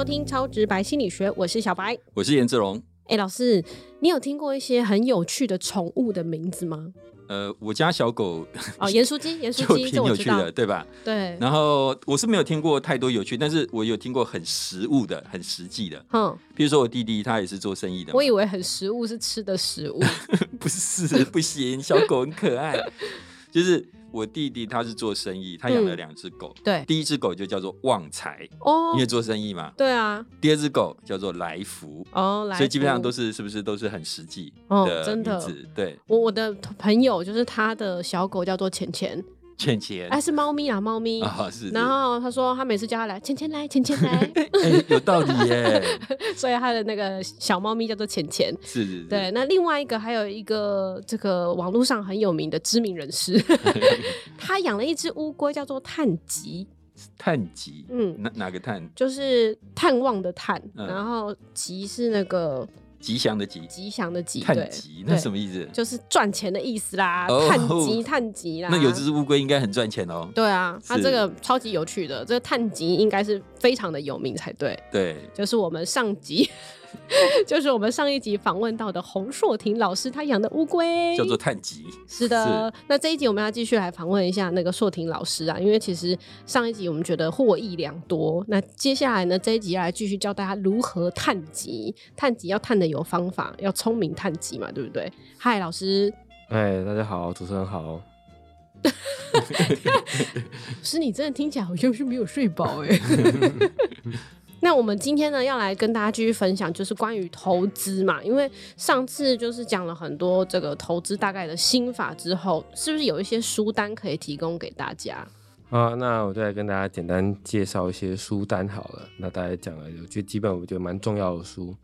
收听《超直白心理学》，我是小白。我是颜志龙。哎，老师，你有听过一些很有趣的宠物的名字吗？呃，我家小狗哦，盐酥鸡，盐酥鸡，挺有趣的，对吧？对。然后我是没有听过太多有趣，但是我有听过很实物的、很实际的。嗯，比如说我弟弟，他也是做生意的。我以为很实物是吃的食物，不是，不行，小狗很可爱，就是。我弟弟他是做生意，他养了两只狗。对，第一只狗就叫做旺财哦，因为做生意嘛。对啊。第二只狗叫做来福哦，来福所以基本上都是是不是都是很实际的名字？对。我我的朋友就是他的小狗叫做钱钱。钱钱，哎，是猫咪啊，猫咪啊，是。然后他说，他每次叫他来，钱钱来，钱钱来，有道理耶。所以他的那个小猫咪叫做钱钱。是是是。对，那另外一个还有一个这个网络上很有名的知名人士，他养了一只乌龟，叫做探吉。探吉，嗯，哪哪个探？就是探望的探，然后吉是那个。吉祥的吉，吉祥的吉，探吉那什么意思？就是赚钱的意思啦，探吉探吉啦。那有只乌龟应该很赚钱哦。对啊，它这个超级有趣的，这个探吉应该是非常的有名才对。对，就是我们上集。就是我们上一集访问到的洪硕婷老师，他养的乌龟叫做探吉。是的，那这一集我们要继续来访问一下那个硕婷老师啊，因为其实上一集我们觉得获益良多。那接下来呢，这一集要来继续教大家如何探吉，探吉要探的有方法，要聪明探吉嘛，对不对？嗨，老师。哎，大家好，主持人好。是你真的听起来好像是没有睡饱哎。那我们今天呢，要来跟大家继续分享，就是关于投资嘛。因为上次就是讲了很多这个投资大概的心法之后，是不是有一些书单可以提供给大家？啊，那我就来跟大家简单介绍一些书单好了。那大家讲了，我觉得基本我觉得蛮重要的书。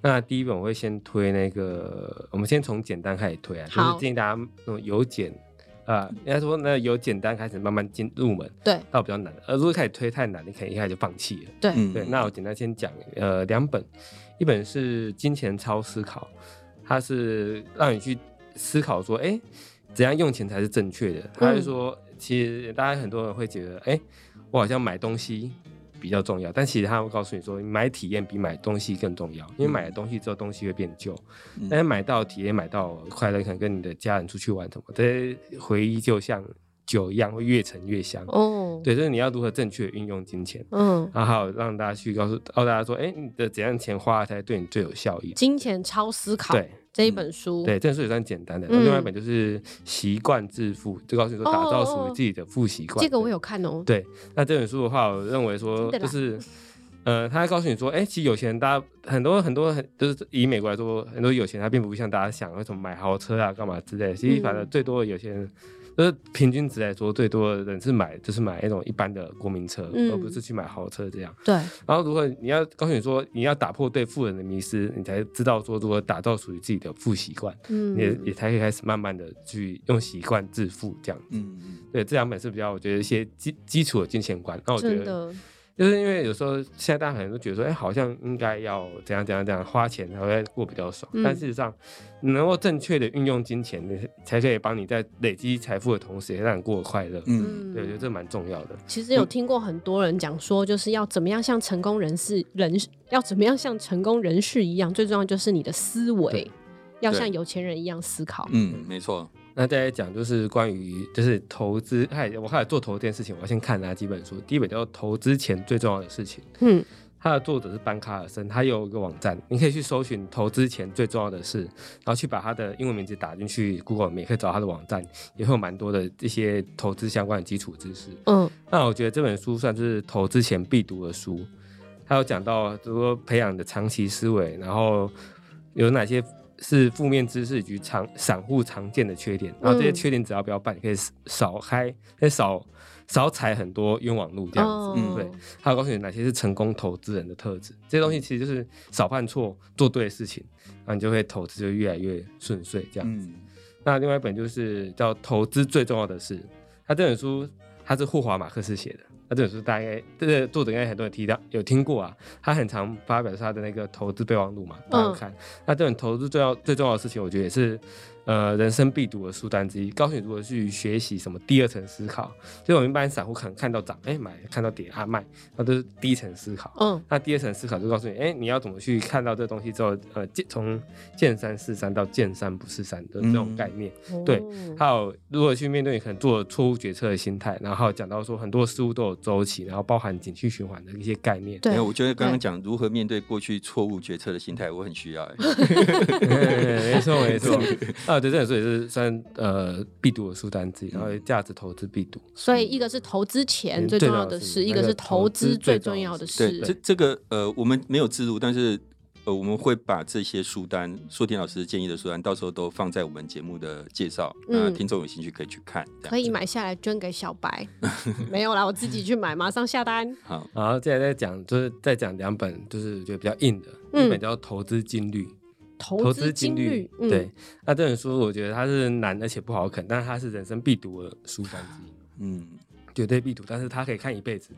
那第一本我会先推那个，我们先从简单开始推啊，就是建议大家那种有简。啊，应该说那由简单开始慢慢进入门，对，到比较难。而如果开始推太难，你可能一开始就放弃了。对，对。那我简单先讲，呃，两本，一本是《金钱超思考》，它是让你去思考说，哎，怎样用钱才是正确的。它是说，其实大家很多人会觉得，哎，我好像买东西。比较重要，但其实他会告诉你说，买体验比买东西更重要，因为买了东西之后，东西会变旧，但是买到体验、买到快乐，可能跟你的家人出去玩什么，这些回忆就像酒一样，会越陈越香。哦，对，就是你要如何正确运用金钱，嗯，然后让大家去告诉告诉大家说，哎，你的怎样钱花才对你最有效益？金钱超思考。对。这一本书，对，这本书也算简单的。另外一本就是《习惯致富》，就告诉你说打造属于自己的富习惯。这个我有看哦。对，那这本书的话，我认为说就是，呃，他告诉你说，哎，其实有钱人，大家很多很多很，就是以美国来说，很多有钱人他并不像大家想，为什么买豪车啊，干嘛之类。其实反正最多的有钱人。就是平均值来说，最多的人是买，就是买那种一般的国民车，而不是去买豪车这样。对。然后，如果你要告诉你说，你要打破对富人的迷失，你才知道说如何打造属于自己的富习惯，嗯，也也才可以开始慢慢的去用习惯致富这样。嗯嗯。对，这两本是比较我觉得一些基基础的金钱观。那我觉得。就是因为有时候现在大家可能都觉得说，哎，好像应该要怎样怎样怎样花钱才会过比较爽。但事实上，能够正确的运用金钱，才可以帮你在累积财富的同时，也让你过得快乐。嗯，对，我觉得这蛮重要的。其实有听过很多人讲说，就是要怎么样像成功人士人，要怎么样像成功人士一样，最重要就是你的思维要像有钱人一样思考。嗯，没错。那再来讲，就是关于就是投资，嗨，我开始做投这件事情，我要先看哪几本书。第一本叫《投资前最重要的事情》，嗯，它的作者是班卡尔森，他有一个网站，你可以去搜寻投资前最重要的事，然后去把他的英文名字打进去，Google 也可以找他的网站，也会有蛮多的一些投资相关的基础知识。嗯，那我觉得这本书算是投资前必读的书，他有讲到如说培养的长期思维，然后有哪些。是负面知识及常散户常见的缺点，然后这些缺点只要不要办，可以少开，可以少少踩很多冤枉路这样子。嗯，对。还有告诉你哪些是成功投资人的特质，这些东西其实就是少犯错，做对的事情，然后你就会投资就越来越顺遂这样子。那另外一本就是叫《投资最重要的事》，他这本书他是霍华马克思写的。那这本书大概这个作者应该很多人提到有听过啊，他很常发表他的那个投资备忘录嘛，大家看。那这本投资最要最重要的事情，我觉得也是呃，人生必读的书单之一，告诉你如何去学习什么第二层思考。就我们一般散户可能看到涨，哎买；看到跌啊卖，那都是第一层思考。嗯，那第二层思考就告诉你，哎，你要怎么去看到这东西之后，呃，见从见山是山到见山不是山的这种概念。对，还有如何去面对你可能做错误决策的心态，然后讲到说很多事物都有周期，然后包含景气循环的一些概念。对，我觉得刚刚讲如何面对过去错误决策的心态，我很需要。没错，没错。啊，对，这本书也是算呃必读的书单之一，然后价值投资必读。所以一个是投资前最重要的事，一个是投资最重要的事。对，这这个呃，我们没有自录，但是呃，我们会把这些书单，硕田老师建议的书单，到时候都放在我们节目的介绍，那听众有兴趣可以去看，可以买下来捐给小白。没有啦，我自己去买，马上下单。好，然后接下来再讲，就是再讲两本，就是觉得比较硬的，一本叫《投资金律》。投资金率，对，那这本书我觉得它是难而且不好啃，但是它是人生必读的书单之一，嗯。绝对必读，但是他可以看一辈子，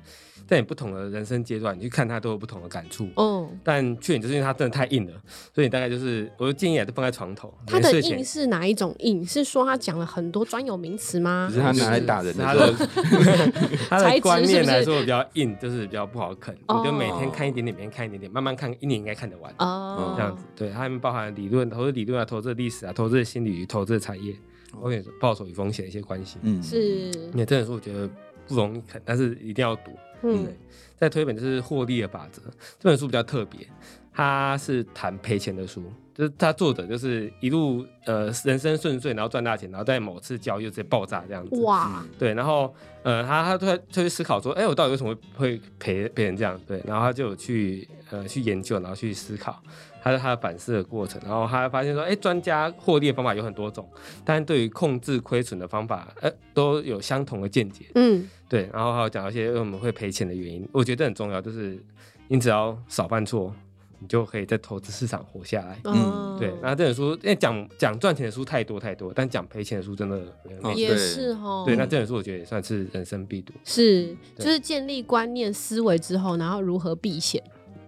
在你不同的人生阶段，你去看他都有不同的感触。哦，但缺点就是因为它真的太硬了，所以大概就是，我就建议还是放在床头。它的硬是哪一种硬？是说他讲了很多专有名词吗？是他拿来打人的。他的观念来说比较硬，就是比较不好啃。你就每天看一点点，每天看一点点，慢慢看，一年应该看得完。哦，这样子，对，它里面包含理论、投资理论啊、投资历史啊、投资的心理、投资的产业。我跟你说，报酬与风险一些关系，嗯，是。因为这本书我觉得不容易啃，但是一定要读。嗯，再推一本就是《获利的法则》，这本书比较特别，它是谈赔钱的书，就是它作者就是一路呃人生顺遂，然后赚大钱，然后在某次交易直接爆炸这样子。哇。对，然后呃他他他就去思考说，哎，我到底为什么会赔赔成这样？对，然后他就去呃去研究，然后去思考。他是他的反思的过程，然后他发现说，哎，专家获利的方法有很多种，但是对于控制亏损的方法，呃，都有相同的见解。嗯，对，然后还有讲一些为什么会赔钱的原因，我觉得很重要，就是你只要少犯错，你就可以在投资市场活下来。嗯，对。然后这本书，因为讲讲赚钱的书太多太多，但讲赔钱的书真的也是哦。对，那这本书我觉得也算是人生必读。是，就是建立观念思维之后，然后如何避险。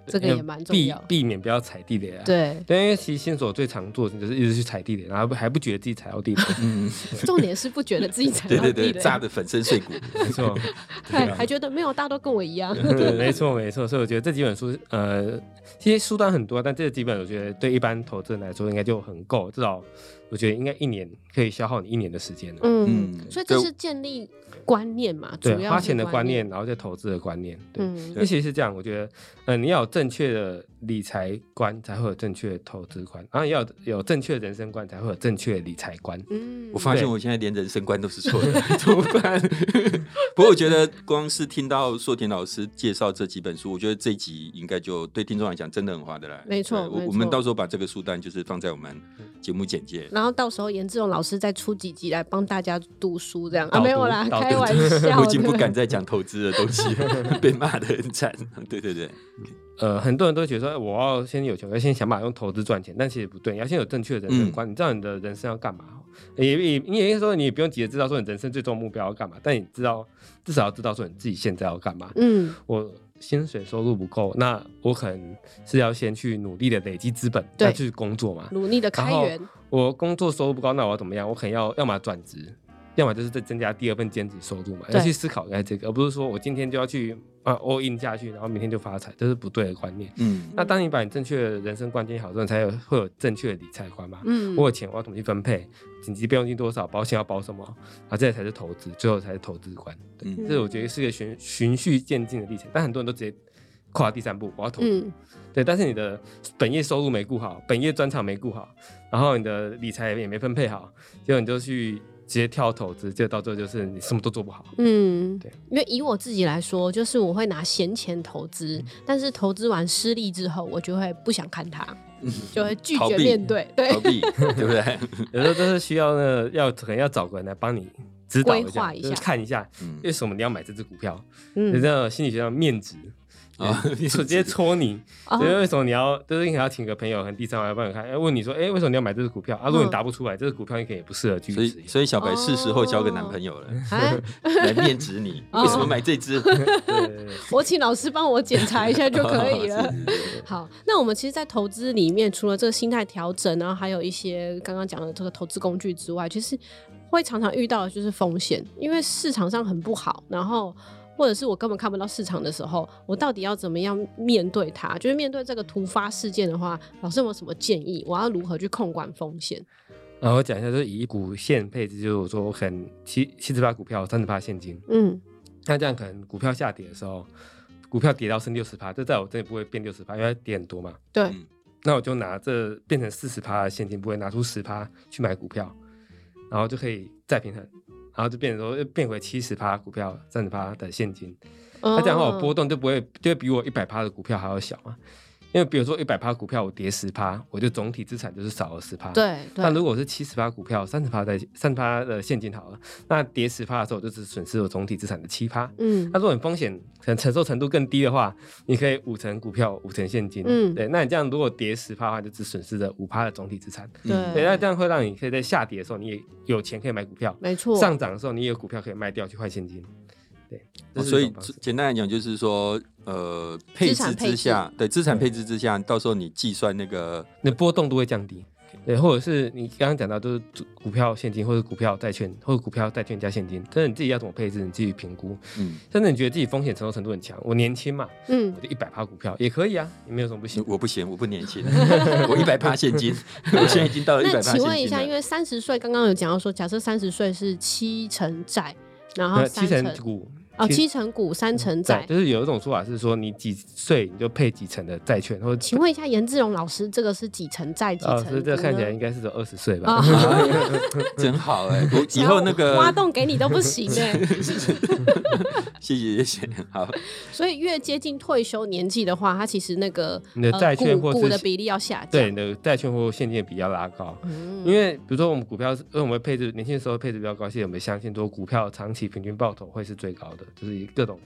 这个也蛮重要，避避免不要踩地雷啊。对，对，因为其实新手最常做的就是一直去踩地雷，然后还不觉得自己踩到地雷。嗯，重点是不觉得自己踩到地雷，对对对，炸的粉身碎骨，没错。还还觉得没有，大家都跟我一样。对，没错没错。所以我觉得这几本书，呃，其实书单很多，但这几本我觉得对一般投资人来说应该就很够，至少。我觉得应该一年可以消耗你一年的时间嗯，所以这是建立观念嘛，对，花钱的观念，然后再投资的观念。对，尤其是这样，我觉得，呃，你要有正确的理财观，才会有正确的投资观，然后要有正确的人生观，才会有正确的理财观。嗯，我发现我现在连人生观都是错的，怎么办？不过我觉得光是听到硕田老师介绍这几本书，我觉得这集应该就对听众来讲真的很划得来。没错，我我们到时候把这个书单就是放在我们节目简介。然后到时候严志勇老师再出几集来帮大家读书，这样啊没有啦，开玩笑。我已经不敢再讲投资的东西，被骂的很惨。对 对对，呃，很多人都觉得说，我要先有钱，要先想办法用投资赚钱，但其实不对，你要先有正确的人生观，你知道你的人生要干嘛。也也你也说，你也不用急着知道说你人生最终目标要干嘛，但你知道至少要知道说你自己现在要干嘛。嗯，我。薪水收入不够，那我可能是要先去努力的累积资本，再去工作嘛。努力的开源。我工作收入不高，那我要怎么样？我可能要要么转职。要么就是再增加第二份兼职收入嘛，要去思考一下这个，而不是说我今天就要去啊 all in 下去，然后明天就发财，这是不对的观念。嗯，那当你把你正确的人生观念好之后，才有会有正确的理财观嘛。嗯，我有钱我要怎么去分配？紧急备用金多少？保险要保什么？啊，这才是投资，最后才是投资观。对，这我觉得是个循循序渐进的历程。但很多人都直接跨第三步，我要投资。对，但是你的本业收入没顾好，本业专长没顾好，然后你的理财也没分配好，结果你就去。直接跳投资，就到最后就是你什么都做不好。嗯，对，因为以我自己来说，就是我会拿闲钱投资，但是投资完失利之后，我就会不想看它，就会拒绝面对，对，逃避，对不对？有时候都是需要呢，要可能要找个人来帮你指导一下，看一下为什么你要买这只股票，嗯，这样心理学上面值。直接戳你。所以为什么你要就是你要请个朋友和第三方来帮你看？哎，问你说，哎，为什么你要买这只股票？啊，如果你答不出来，这只股票你可能也不适合去。所以，所以小白是时候交个男朋友了，来面指你 为什么买这只？我请老师帮我检查一下就可以了。好，那我们其实，在投资里面，除了这个心态调整，然后还有一些刚刚讲的这个投资工具之外，其实会常常遇到的就是风险，因为市场上很不好，然后。或者是我根本看不到市场的时候，我到底要怎么样面对它？就是面对这个突发事件的话，老师有没有什么建议？我要如何去控管风险？啊，我讲一下，就是以股现配置，就是我说我很七七十八股票，三十八现金。嗯，那这样可能股票下跌的时候，股票跌到剩六十趴，这在我这里不会变六十趴，因为跌很多嘛。对。那我就拿这变成四十趴的现金，不会拿出十趴去买股票，然后就可以再平衡。然后就变成说，又变回七十趴股票，三十趴的现金。他这样的话，我波动就不会，就会比我一百趴的股票还要小嘛。因为比如说一百趴股票我跌十趴，我就总体资产就是少了十趴。对。那如果是七十趴股票，三十趴在三十趴的现金好了，那跌十趴的时候，我就只损失了总体资产的七趴。嗯。那如果你风险可能承受程度更低的话，你可以五成股票，五成现金。嗯。对，那你这样如果跌十趴的话，就只损失了五趴的总体资产。对。对，那这样会让你可以在下跌的时候，你也有钱可以买股票。没错。上涨的时候，你也有股票可以卖掉去换现金。对，所以简单来讲就是说，呃，配置之下，对资产配置之下，到时候你计算那个那波动都会降低。对，或者是你刚刚讲到，都是股票现金，或者股票债券，或者股票债券加现金，但是你自己要怎么配置，你自己评估。嗯，甚至你觉得自己风险承受程度很强，我年轻嘛，嗯，我就一百趴股票也可以啊，也没有什么不行。我不行，我不年轻，我一百趴现金，我现在已经到了一百趴。那请问一下，因为三十岁刚刚有讲到说，假设三十岁是七成债，然后七成股。哦，七成股，三成债，就是有一种说法是说，你几岁你就配几成的债券，或者请问一下严志荣老师，这个是几成债几成？这这看起来应该是二十岁吧？真好哎，以后那个挖洞给你都不行哎。谢谢谢谢，好。所以越接近退休年纪的话，它其实那个你的债券或股的比例要下降，对，你的债券或现金比较拉高。嗯，因为比如说我们股票，因为我们配置年轻的时候配置比较高，现在我们相信说股票长期平均报酬会是最高的。就是以各种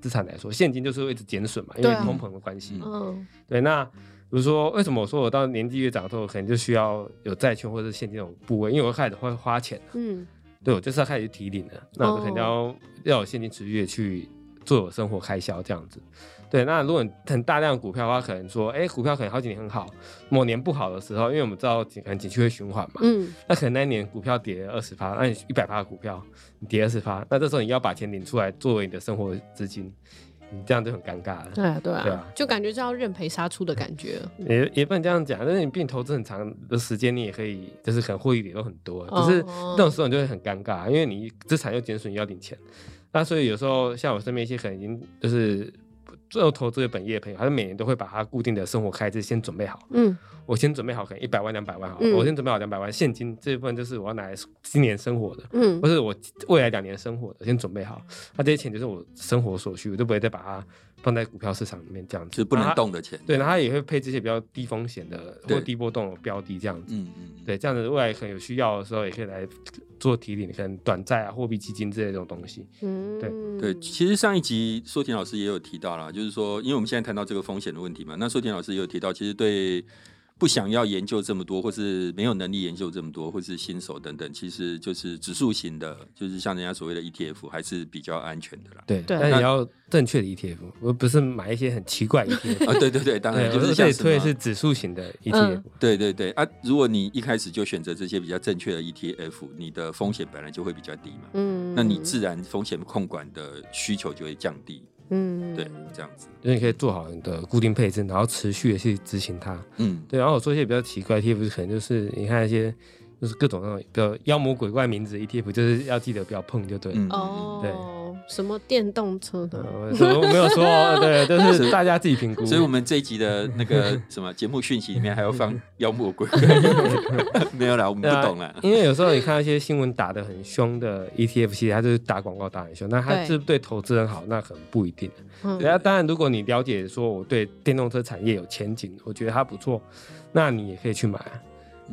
资产来说，现金就是会一直减损嘛，因为通膨的关系。嗯，对。那比如说，为什么我说我到年纪越长之后，可能就需要有债券或者现金这种部位？因为我开始会花钱。嗯，对，我就是要开始提领了，那我就肯定要要有现金持续的去做我生活开销这样子。对，那如果很大量股票的话，可能说，哎，股票可能好几年很好，某年不好的时候，因为我们知道景可能景区会循环嘛，嗯，那可能那一年股票跌二十趴，那你一百趴的股票你跌二十趴，那这时候你要把钱领出来作为你的生活资金，你这样就很尴尬了。对啊，对啊，就感觉是要认赔杀出的感觉。也也不能这样讲，但是你并投资很长的时间，你也可以就是可能获益点都很多，只是那种时候你就会很尴尬，因为你资产又减损，要领钱，那所以有时候像我身边一些可能已经就是。做投资的本业的朋友，他每年都会把他固定的生活开支先准备好。嗯，我先准备好可能一百万、两百万好，我先准备好两百万现金这一部分就是我要拿来今年生活的，嗯，或是我未来两年生活的，先准备好。那这些钱就是我生活所需，我就不会再把它放在股票市场里面这样子，是不能动的钱。对，然后他也会配这些比较低风险的或低波动的标的这样子。嗯嗯，对，这样子未来可能有需要的时候也可以来。做提领，可能短债啊、货币基金之类这种东西。嗯，对对，其实上一集硕田老师也有提到了，就是说，因为我们现在谈到这个风险的问题嘛，那硕田老师也有提到，其实对。不想要研究这么多，或是没有能力研究这么多，或是新手等等，其实就是指数型的，就是像人家所谓的 ETF，还是比较安全的啦。对，但你要正确的 ETF，而不是买一些很奇怪 ETF。啊，对对对，当然就是这里推的是指数型的 ETF。对对对啊，如果你一开始就选择这些比较正确的 ETF，你的风险本来就会比较低嘛。嗯，那你自然风险控管的需求就会降低。嗯，对，这样子，就你可以做好你的固定配置，然后持续的去执行它。嗯，对，然后我做一些比较奇怪 ETF，可能就是你看一些，就是各种那种比较妖魔鬼怪名字的 ETF，就是要记得不要碰就对。哦，对。什么电动车的？我没有说，对，就是大家自己评估。所以，我们这一集的那个什么节目讯息里面还要放妖魔鬼怪，没有啦，我们不懂了。因为有时候你看一些新闻打的很凶的 ETF 系列，它就是打广告打很凶，那它是对投资人好，那可能不一定。对啊，当然，如果你了解说我对电动车产业有前景，我觉得它不错，那你也可以去买。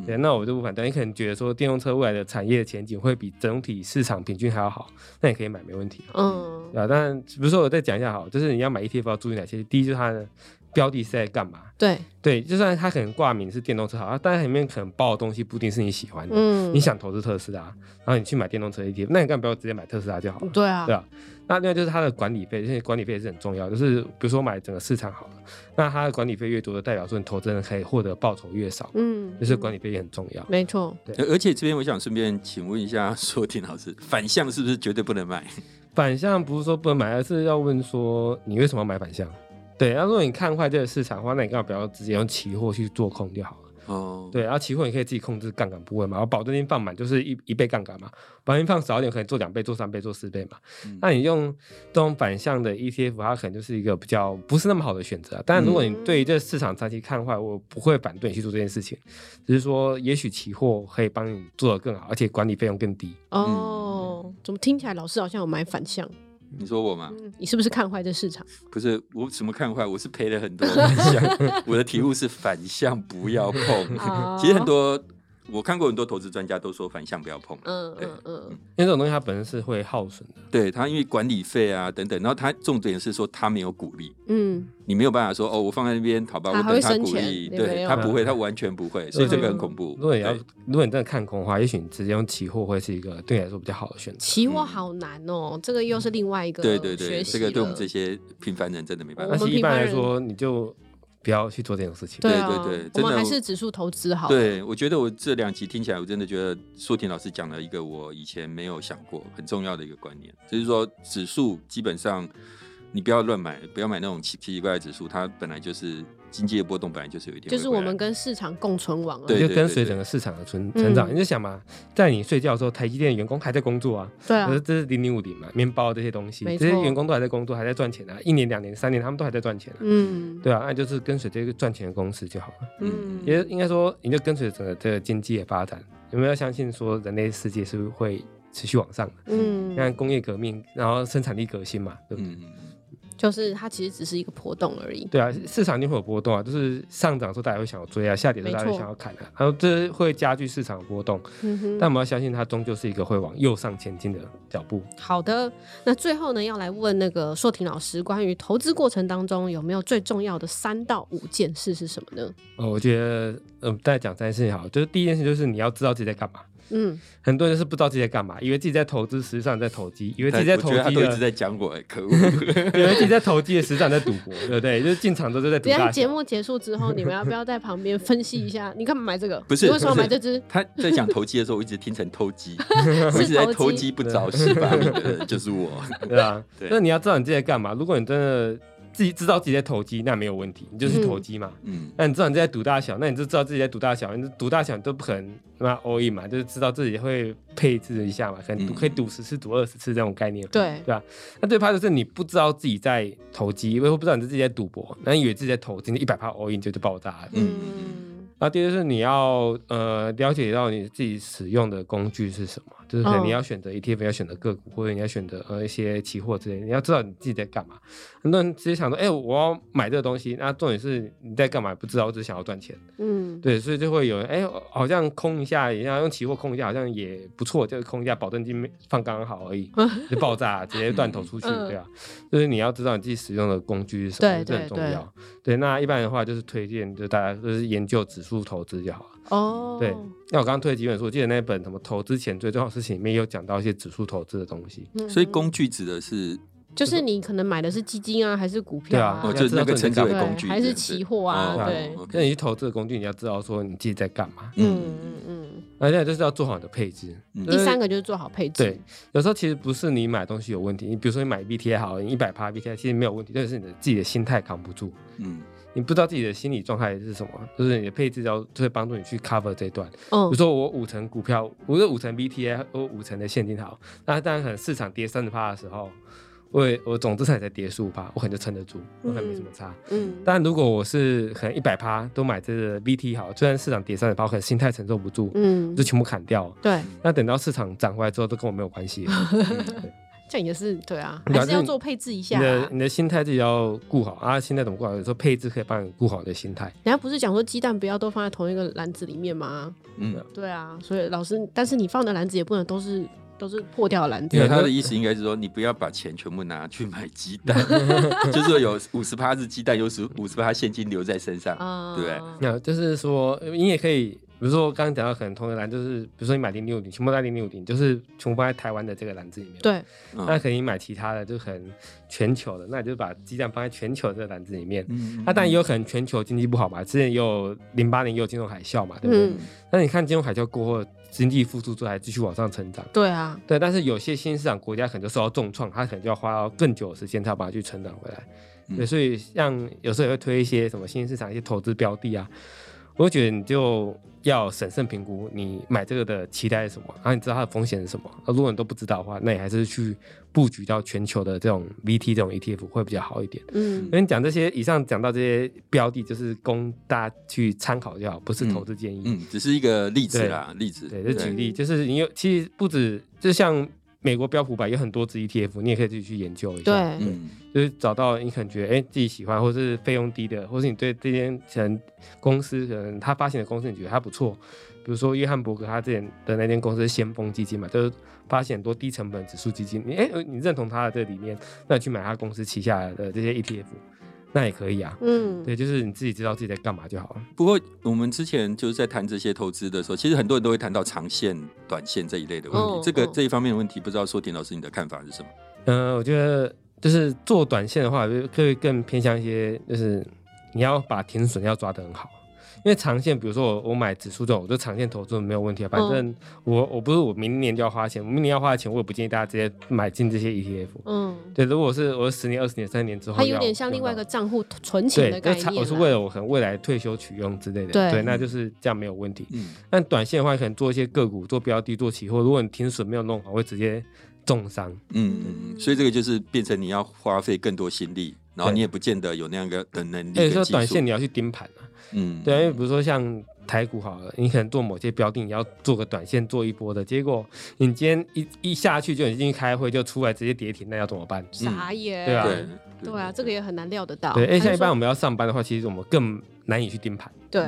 对，那我就不反对。你可能觉得说电动车未来的产业前景会比整体市场平均还要好，那你可以买，没问题。嗯，对啊。但比如说我再讲一下好，就是你要买 ETF 要注意哪些？第一就是它的标的是在干嘛？对对，就算它可能挂名是电动车好，但里面可能包的东西不一定是你喜欢的。嗯，你想投资特斯拉，然后你去买电动车 ETF，那你干嘛不要直接买特斯拉就好了？对啊，对啊。那另外就是它的管理费，这些管理费也是很重要。就是比如说买整个市场好了，那它的管理费越多的，代表说你投资人可以获得报酬越少。嗯，就是管理费也很重要。没错。对，而且这边我想顺便请问一下硕婷老师，反向是不是绝对不能买？反向不是说不能买，而是要问说你为什么要买反向？对，然后如果你看坏这个市场的话，那你干嘛不要直接用期货去做空就好了？哦，对，然后期货你可以自己控制杠杆部位嘛，然后保证金放满就是一一倍杠杆嘛，保证金放少一点可以做两倍、做三倍、做四倍嘛。那你用这种反向的 ETF，它可能就是一个比较不是那么好的选择。但如果你对于这市场长期看坏，我不会反对你去做这件事情，只是说也许期货可以帮你做得更好，而且管理费用更低。哦，怎么听起来老师好像有买反向？你说我吗？你是不是看坏这市场？不是，我怎么看坏？我是赔了很多反向。我的题目是反向不要碰。其实很多。我看过很多投资专家都说反向不要碰，嗯嗯嗯，因为这种东西它本身是会耗损的，对它因为管理费啊等等，然后它重点是说它没有鼓励，嗯，你没有办法说哦，我放在那边好吧，我等它鼓励，对它不会，它完全不会，所以这个很恐怖。如果你要如果你真的看空的话，也许你直接用期货会是一个对你来说比较好的选择。期货好难哦，这个又是另外一个对对对，这个对我们这些平凡人真的没办法。但是一般来说，你就。不要去做这种事情。对对对，我们还是指数投资好。对，我觉得我这两集听起来，我真的觉得舒婷老师讲了一个我以前没有想过很重要的一个观念，就是说指数基本上你不要乱买，不要买那种奇奇怪怪的指数，它本来就是。经济的波动本来就是有一点，就是我们跟市场共存亡，就跟随整个市场的成成长。你就想嘛，在你睡觉的时候，台积电员工还在工作啊，对啊，这是零零五零嘛，面包这些东西，这些员工都还在工作，还在赚钱啊，一年、两年、三年，他们都还在赚钱啊，嗯，对啊，那就是跟随这个赚钱的公司就好了，嗯，也应该说，你就跟随整个这个经济的发展，有没有相信说人类世界是会持续往上的？嗯，你看工业革命，然后生产力革新嘛，对不对？就是它其实只是一个波动而已。对啊，市场一定会有波动啊，就是上涨的时候大家会想要追啊，下跌的时候大家会想要砍啊，然后这会加剧市场的波动。嗯。但我们要相信它终究是一个会往右上前进的脚步。好的，那最后呢，要来问那个硕婷老师，关于投资过程当中有没有最重要的三到五件事是什么呢？哦，我觉得，嗯，大家讲三件事情好，就是第一件事就是你要知道自己在干嘛。嗯，很多人是不知道自己在干嘛，以为自己在投资，实际上在投机；以为自己在投机，他都一直在讲我，可恶！以为自己在投机，实际上在赌博，对不对？就是进场都是在赌。等下节目结束之后，你们要不要在旁边分析一下？你干嘛买这个？不是为什么买这只？他在讲投机的时候，我一直听成偷鸡，我一直在偷鸡不着十八米的就是我，对啊。那你要知道你自己在干嘛。如果你真的。自己知道自己在投机，那没有问题，你就是投机嘛。嗯，那你知道你在赌大小，那你就知道自己在赌大小。你赌大小都不可能那 all in 嘛，就是知道自己会配置一下嘛，可能可以赌十次、赌二十次这种概念。对，对吧？那最怕就是你不知道自己在投机，因为不知道你自己在赌博，那以为自己在投机，一百趴 all in 就就爆炸了。嗯。那第二是你要呃了解到你自己使用的工具是什么，就是可能你要选择 ETF，要选择个股，或者你要选择呃一些期货之类，你要知道你自己在干嘛。很多人直接想说，哎，我要买这个东西，那重点是你在干嘛？不知道，我只是想要赚钱。嗯，对，所以就会有人，哎，好像空一下，也要用期货空一下，好像也不错，就是空一下，保证金放刚刚好而已，就爆炸，直接断头出去，对啊。就是你要知道你自己使用的工具是什么，这很重要。对，那一般的话就是推荐，就大家就是研究指数投资就好了。哦，对，那我刚刚推几本书，我记得那本什么投资前最重要的事情里面有讲到一些指数投资的东西。所以工具指的是，就是你可能买的是基金啊，还是股票啊，就那个称之为工具，还是期货啊？对，那你去投资的工具，你要知道说你自己在干嘛。嗯嗯嗯。而且就是要做好你的配置。第三个就是做好配置。对，有时候其实不是你买东西有问题，你比如说你买 B T I 好，你一百趴 B T I 其实没有问题，但是你的自己的心态扛不住。嗯。你不知道自己的心理状态是什么，就是你的配置要就会帮助你去 cover 这段。嗯，比如说我五成股票，我是五成 I，我五成的现金好，那当然可能市场跌三十趴的时候，我我总资产才跌十五趴，我可能就撑得住，我可能没什么差。嗯，但如果我是可能一百趴都买这个 B T 好，虽然市场跌三十趴，可能心态承受不住，嗯，就全部砍掉。对，那等到市场涨回来之后，都跟我没有关系。这样也是对啊，还是要做配置一下。你的你的心态自己要顾好啊，心态怎么顾好？有时候配置可以帮你顾好你的心态。人家不是讲说鸡蛋不要都放在同一个篮子里面吗？嗯，对啊，所以老师，但是你放的篮子也不能都是。都是破掉的篮子。对，他的意思应该是说，你不要把钱全部拿去买鸡蛋，就是说有五十趴是鸡蛋，有十五十趴现金留在身上，对不对？那就是说，你也可以，比如说刚刚讲到可能同一个篮，就是比如说你买零六零，全部在零六零，就是全部放在台湾的这个篮子里面。对。那可以买其他的，就很全球的，那你就把鸡蛋放在全球这个篮子里面。嗯。那当然也有可能全球经济不好嘛，之前也有零八年也有金融海啸嘛，对不对？嗯。那你看金融海啸过后。经济复苏之后还继续往上成长，对啊，对，但是有些新市场国家可能就受到重创，它可能就要花到更久的时间才把它去成长回来。对，所以像有时候也会推一些什么新市场一些投资标的啊。我觉得你就要审慎评估你买这个的期待是什么，然后你知道它的风险是什么。那如果你都不知道的话，那你还是去布局到全球的这种 VT 这种 ETF 会比较好一点。嗯，跟你讲这些，以上讲到这些标的，就是供大家去参考就好，不是投资建议。嗯，只是一个例子啦，例子。对，就举例，就是你有其实不止，就像。美国标普百有很多只 ETF，你也可以自己去研究一下。对，就是找到你可能觉得哎自己喜欢，或是费用低的，或是你对这间可能公司可能他发行的公司你觉得还不错，比如说约翰伯格他之前的那间公司是先锋基金嘛，就是发现很多低成本指数基金，你哎你认同他的这个理念，那去买他公司旗下的这些 ETF。那也可以啊，嗯，对，就是你自己知道自己在干嘛就好了。不过我们之前就是在谈这些投资的时候，其实很多人都会谈到长线、短线这一类的问题。这个这一方面的问题，不知道说田老师你的看法是什么？嗯，我觉得就是做短线的话，就可以更偏向一些，就是你要把停损要抓得很好。因为长线，比如说我我买指数这种，我就长线投资没有问题啊。反正我我不是我明年就要花钱，我明年要花的钱，我也不建议大家直接买进这些 ETF。嗯，对，如果是我十年、二十年、三十年之后，它有点像另外一个账户存钱的概念。我是为了我可能未来退休取用之类的。对，那就是这样没有问题。嗯，但短线的话，可能做一些个股、做标的、做期货，如果你停损没有弄好，会直接重伤。嗯，所以这个就是变成你要花费更多心力，然后你也不见得有那样个的能力。所以说，短线你要去盯盘啊。嗯，对，因为比如说像台股好了，你可能做某些标的，你要做个短线做一波的，结果你今天一一下去就已经开会就出来直接跌停，那要怎么办？傻眼，对啊，对啊，这个也很难料得到。对，哎，像一般我们要上班的话，其实我们更。难以去盯盘，对，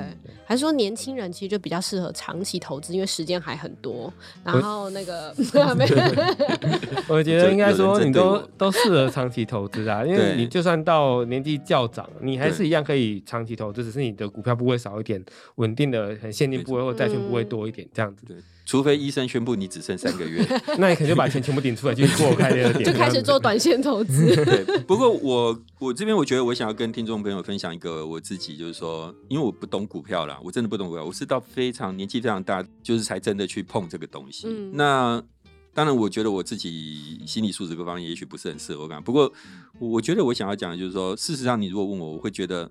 还是说年轻人其实就比较适合长期投资，因为时间还很多。然后那个，我觉得应该说你都都适合长期投资啊，因为你就算到年纪较长，你还是一样可以长期投资，只是你的股票不会少一点，稳定的很现金部位或债券部位多一点这样子。对。除非医生宣布你只剩三个月，那你肯定把钱全部顶出来去做开那个点，就开始做短线投资。对，不过我我这边我觉得我想要跟听众朋友分享一个我自己，就是说，因为我不懂股票啦，我真的不懂股票，我是到非常年纪非常大，就是才真的去碰这个东西。那当然，我觉得我自己心理素质各方面也许不是很适合我。不过，我觉得我想要讲的就是说，事实上，你如果问我，我会觉得。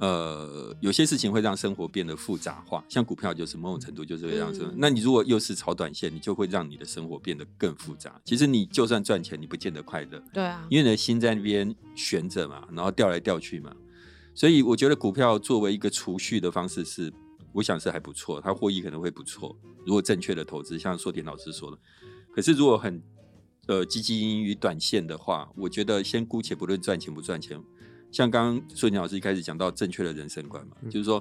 呃，有些事情会让生活变得复杂化，像股票就是某种程度就是这样子。那你如果又是炒短线，你就会让你的生活变得更复杂。其实你就算赚钱，你不见得快乐。对啊，因为你的心在那边悬着嘛，然后掉来掉去嘛。所以我觉得股票作为一个储蓄的方式是，我想是还不错，它获益可能会不错。如果正确的投资，像硕田老师说的。可是如果很呃积极于短线的话，我觉得先姑且不论赚钱不赚钱。像刚刚孙宁老师一开始讲到正确的人生观嘛，就是说，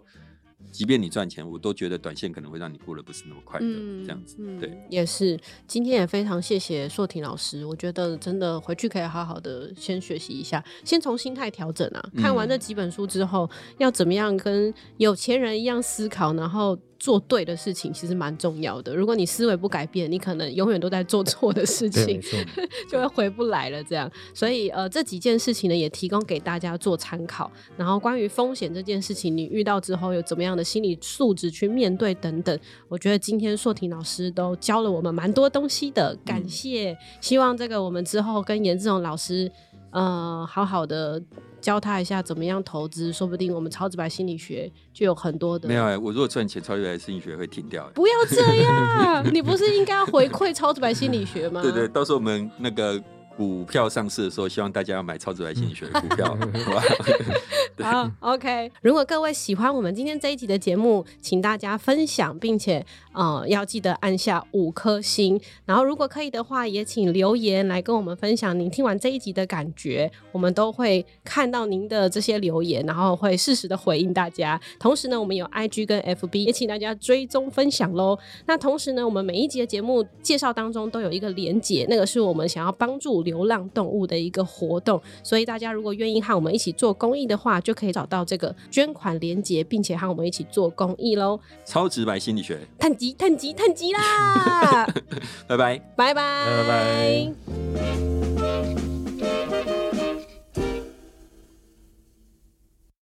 即便你赚钱，我都觉得短线可能会让你过得不是那么快乐，这样子。对，也是。今天也非常谢谢硕婷老师，我觉得真的回去可以好好的先学习一下，先从心态调整啊。看完这几本书之后，要怎么样跟有钱人一样思考，然后。做对的事情其实蛮重要的。如果你思维不改变，你可能永远都在做错的事情，就会回不来了。这样，所以呃，这几件事情呢，也提供给大家做参考。然后，关于风险这件事情，你遇到之后有怎么样的心理素质去面对等等，我觉得今天硕婷老师都教了我们蛮多东西的。感谢，希望这个我们之后跟严志勇老师，呃，好好的。教他一下怎么样投资，说不定我们超直白心理学就有很多的。没有哎，我如果赚钱，超直白心理学会停掉。不要这样，你不是应该回馈超直白心理学吗？对对，到时候我们那个股票上市的时候，希望大家要买超直白心理学的股票，好吧？好，OK。如果各位喜欢我们今天这一集的节目，请大家分享，并且呃要记得按下五颗星。然后如果可以的话，也请留言来跟我们分享您听完这一集的感觉，我们都会看到您的这些留言，然后会适时的回应大家。同时呢，我们有 IG 跟 FB，也请大家追踪分享喽。那同时呢，我们每一集的节目介绍当中都有一个连结，那个是我们想要帮助流浪动物的一个活动，所以大家如果愿意和我们一起做公益的话，就可以找到这个捐款连接，并且和我们一起做公益喽！超直白心理学，探级探级探级啦！拜拜拜拜拜拜。